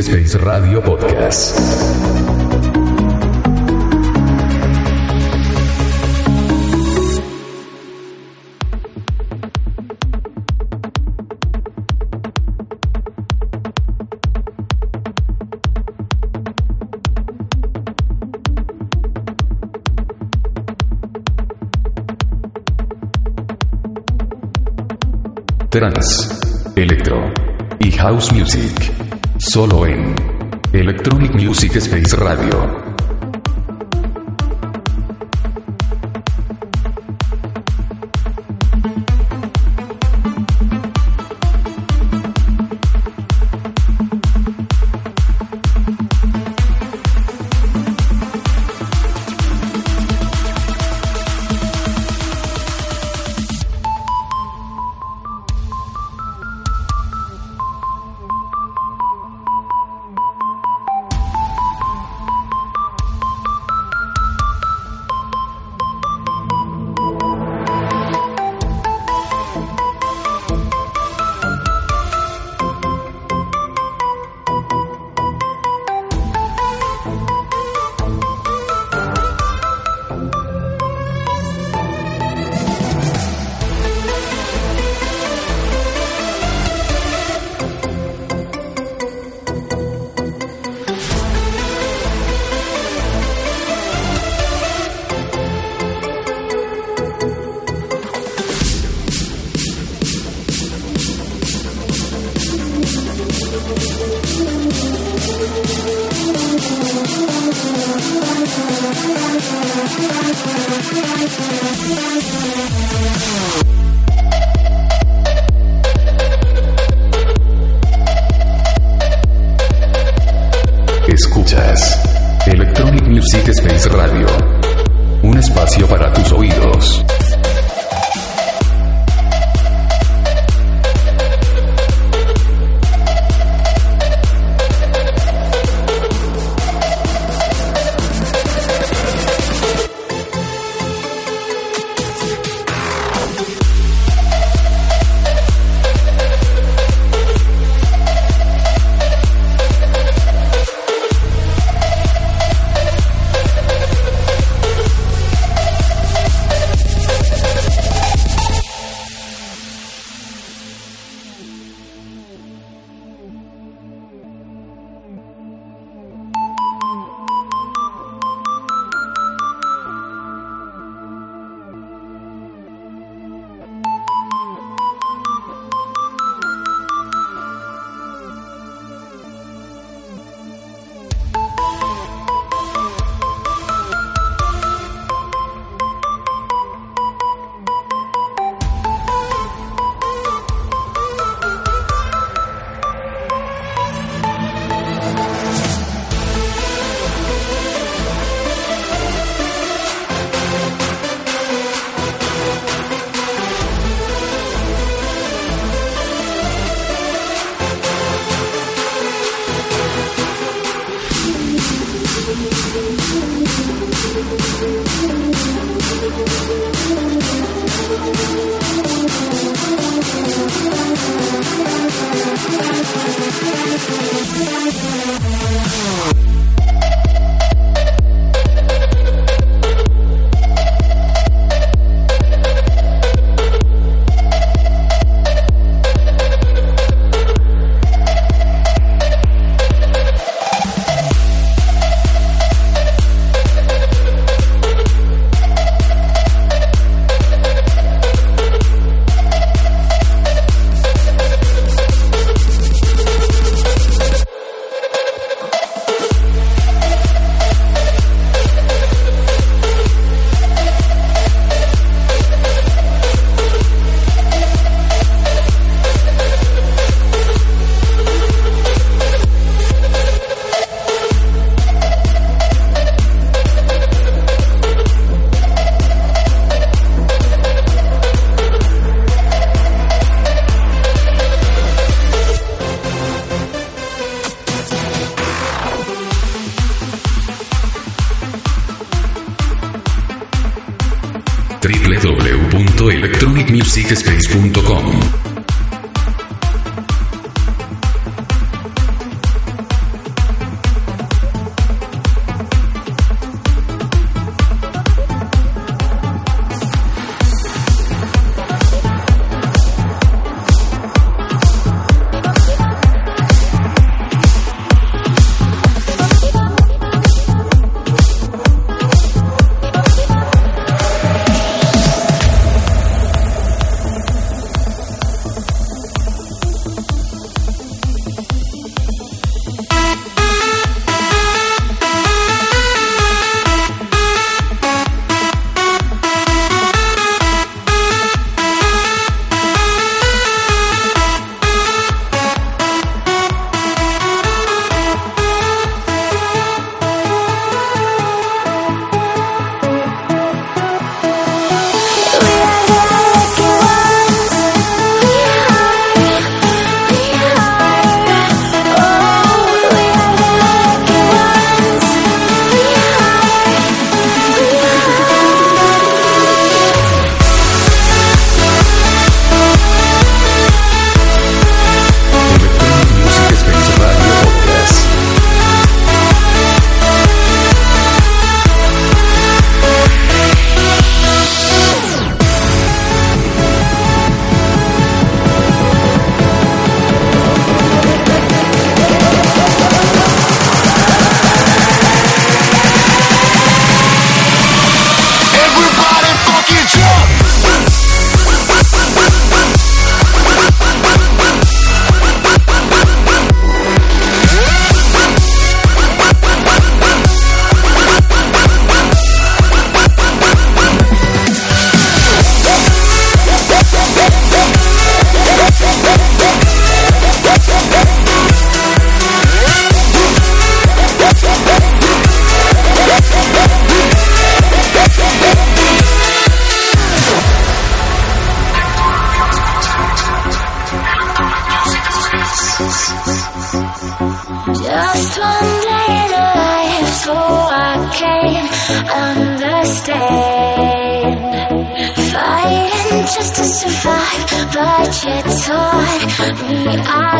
Space Radio Podcast. Trans, Electro y House Music. Solo en Electronic Music Space Radio.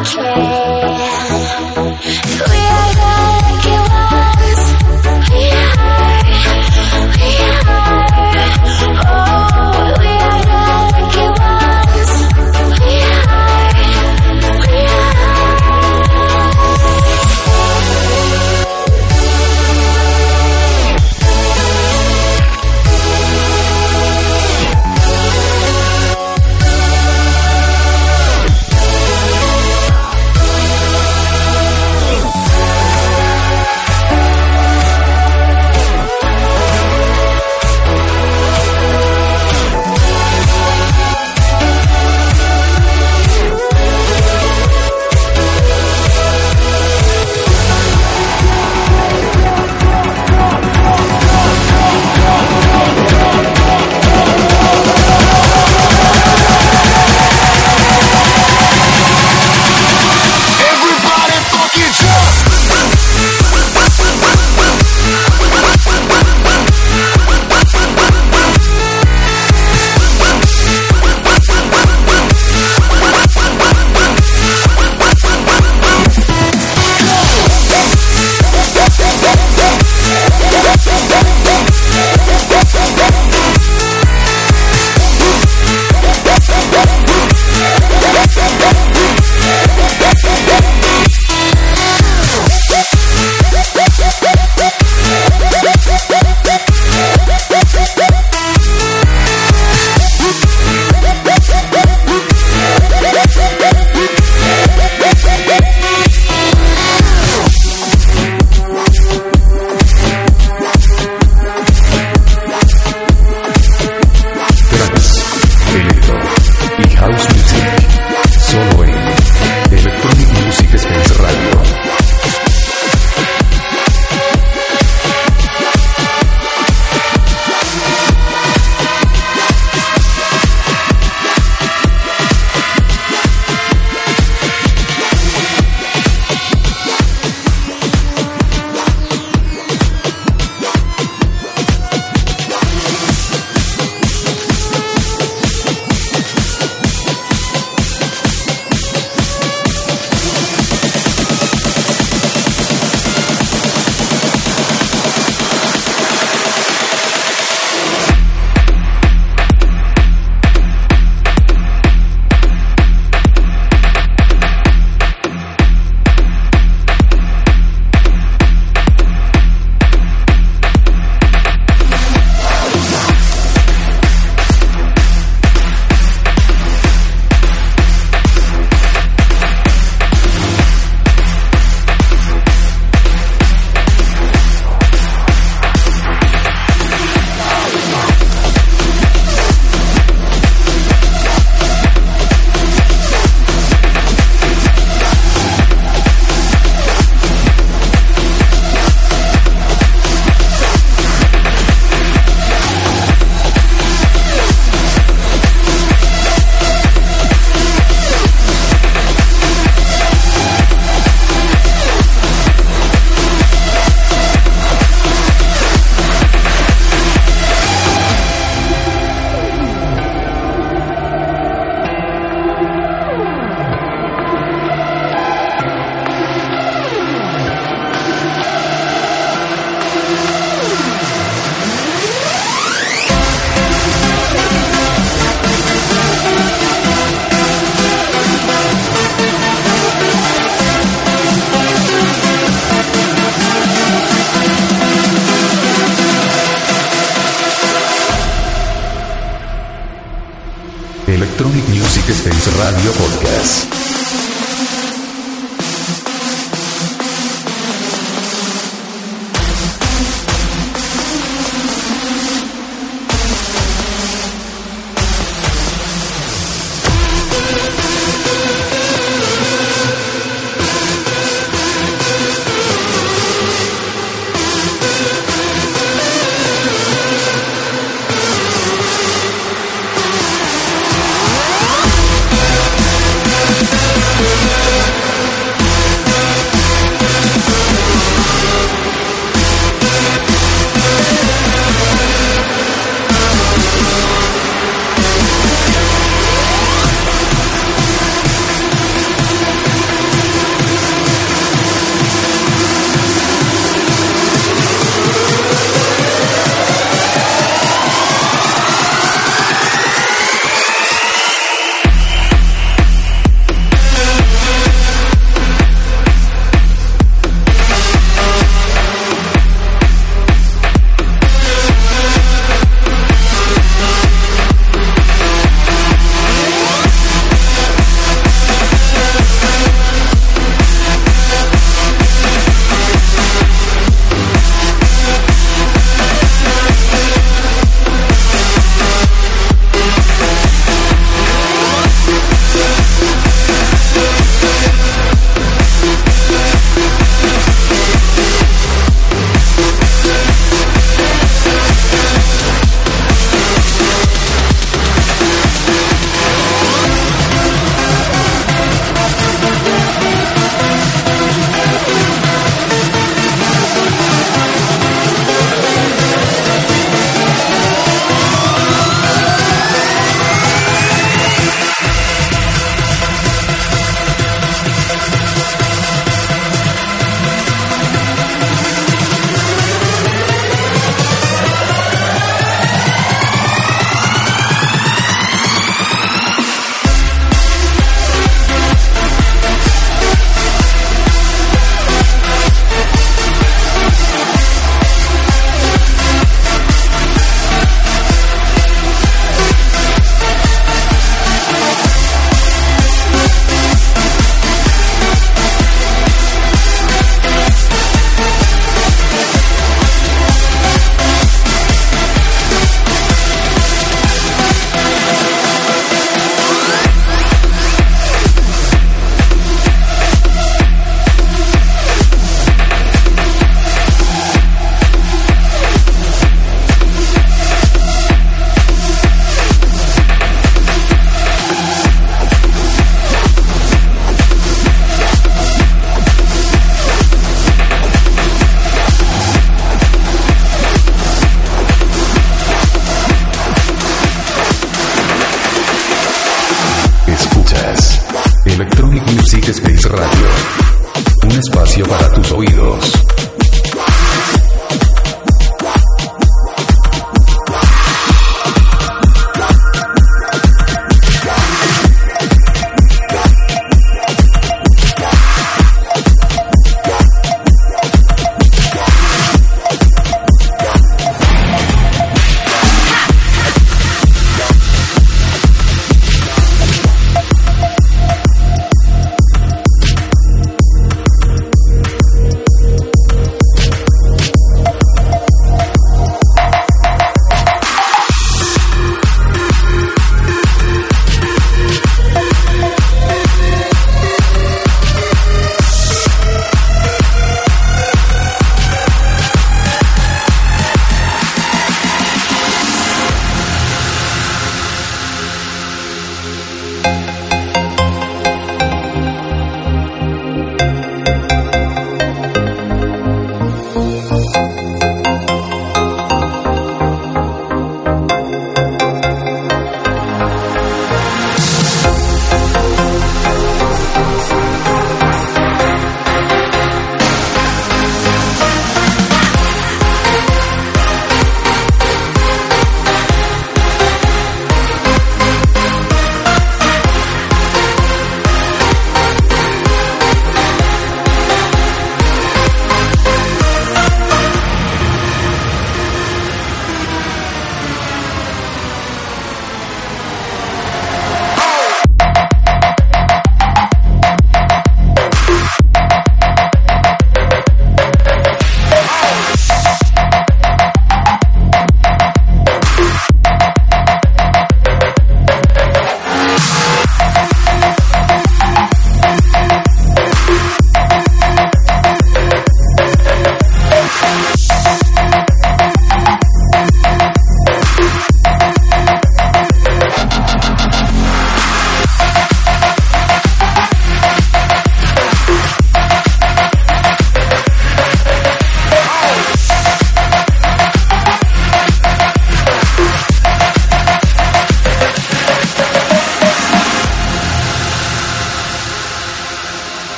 Okay.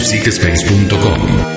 www.electronicmusicspace.com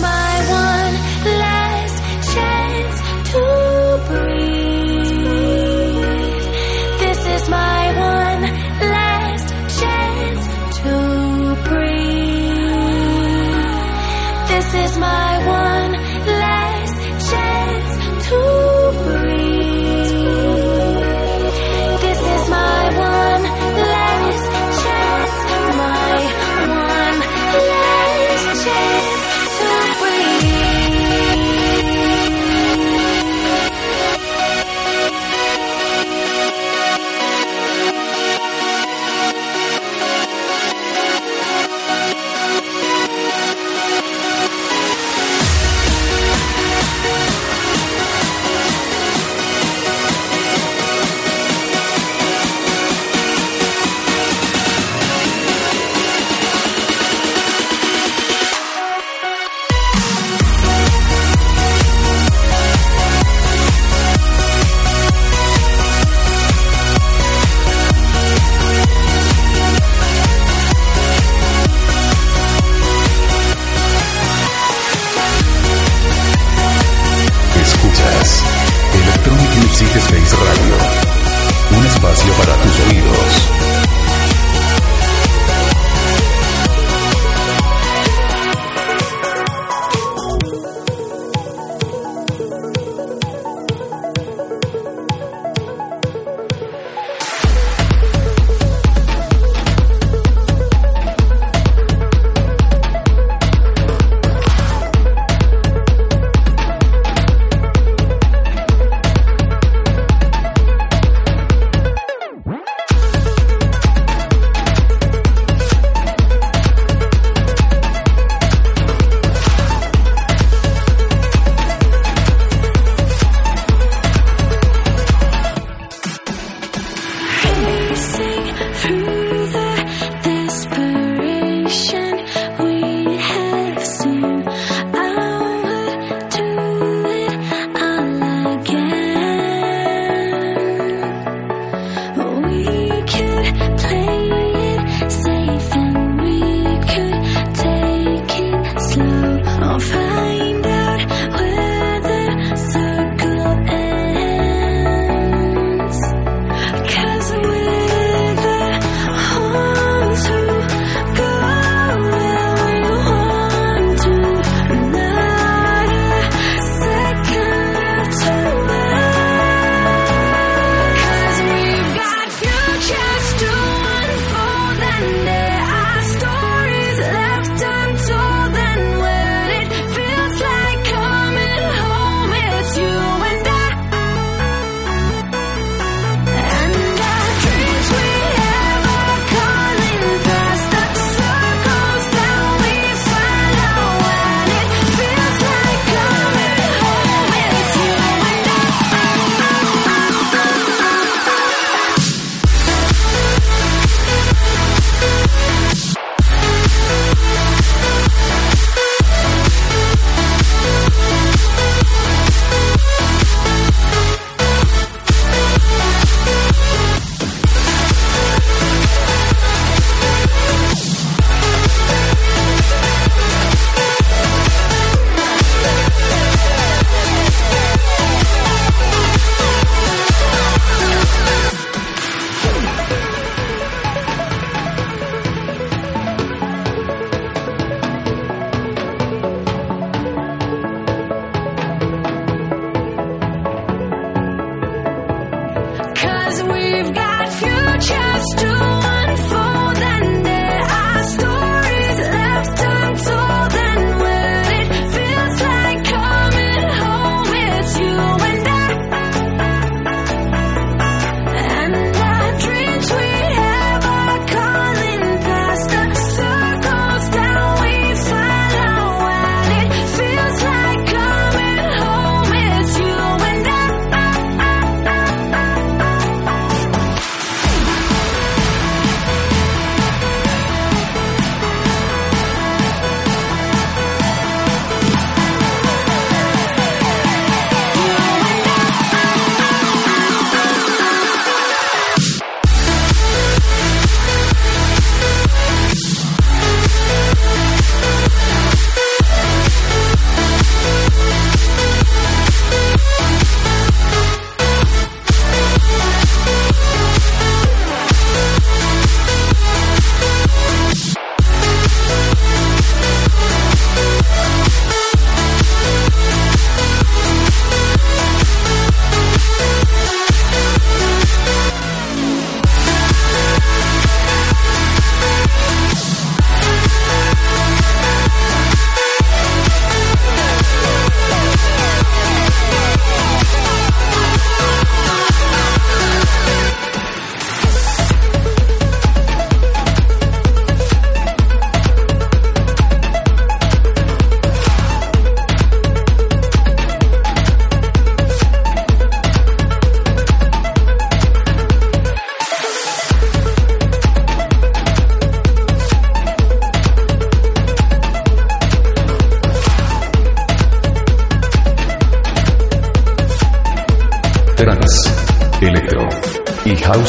my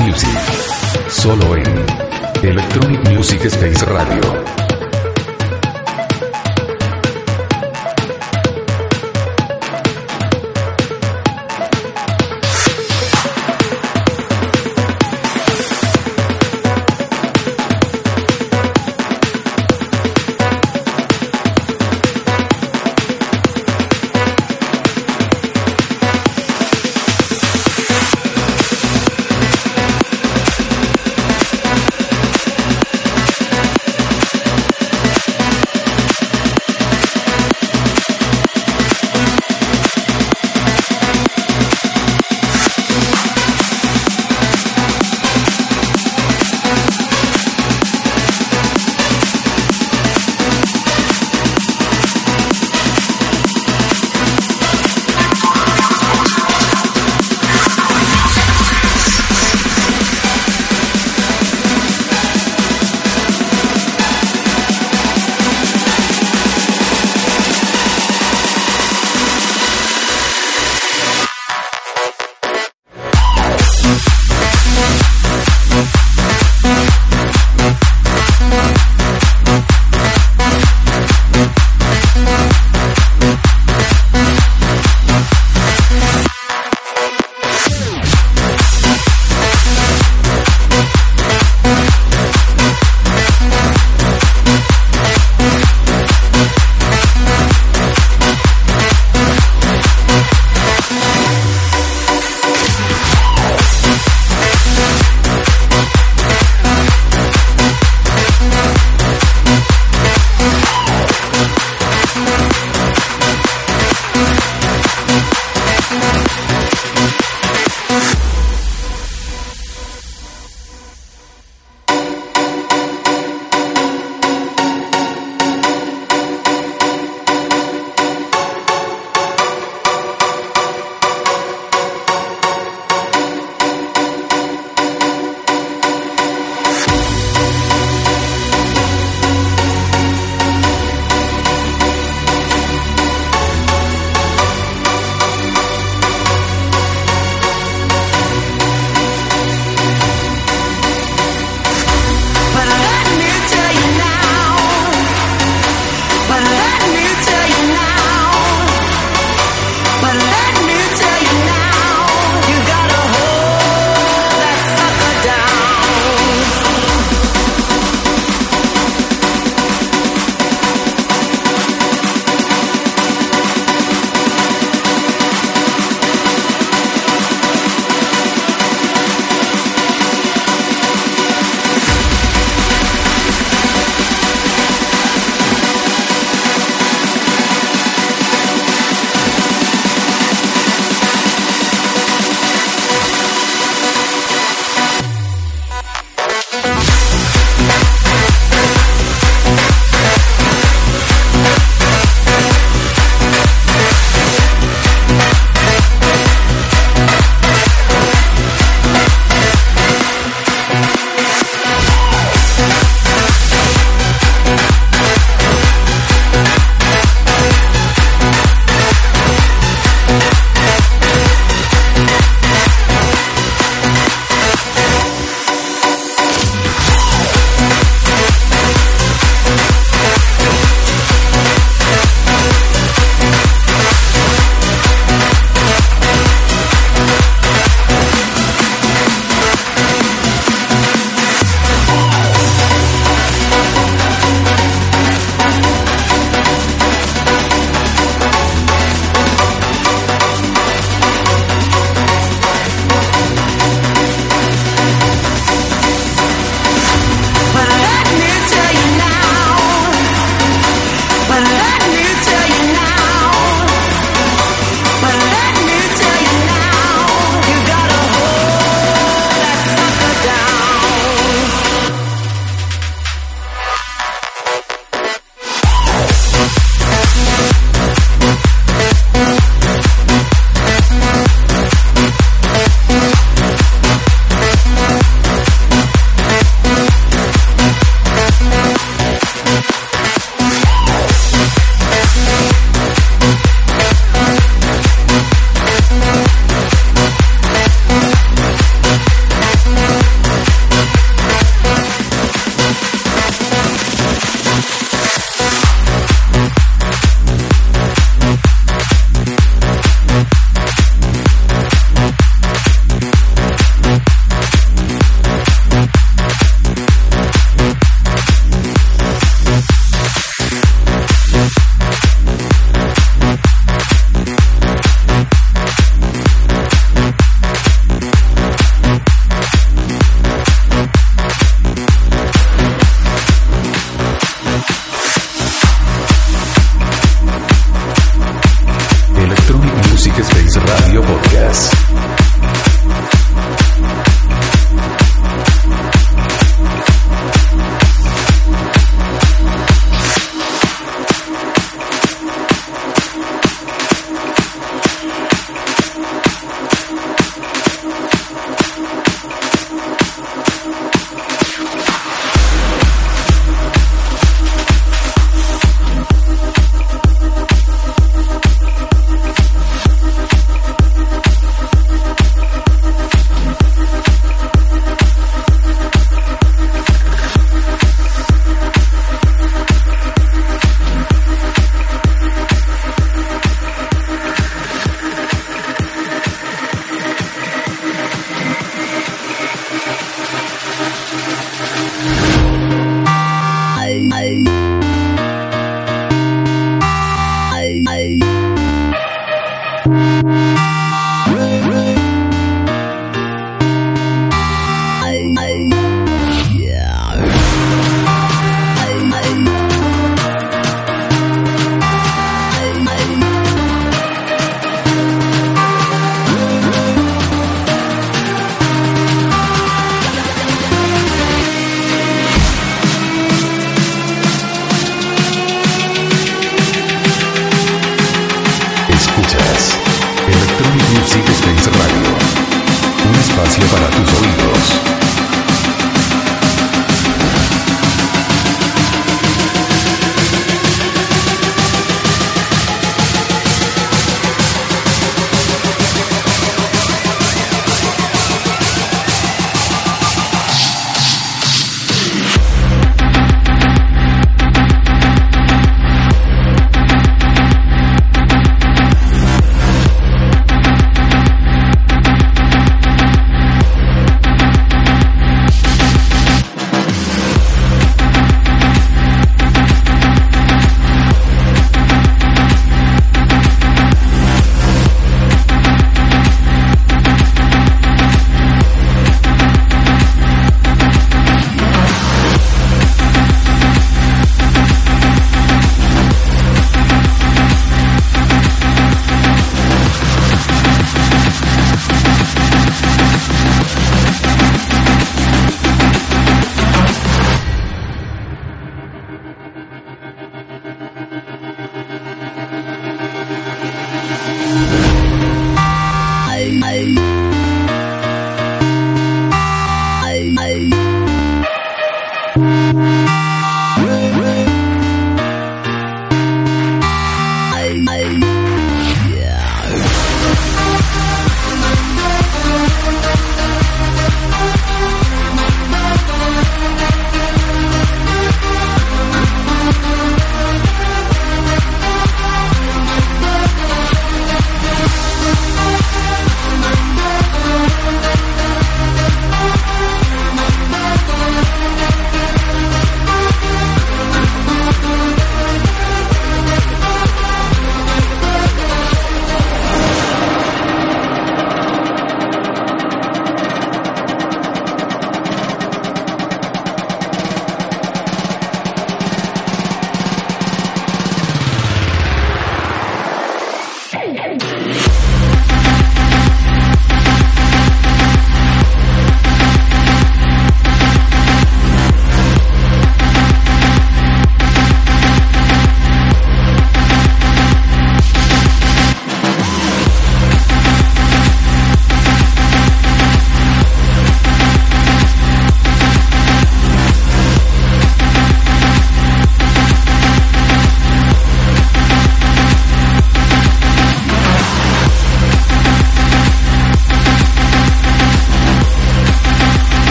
music.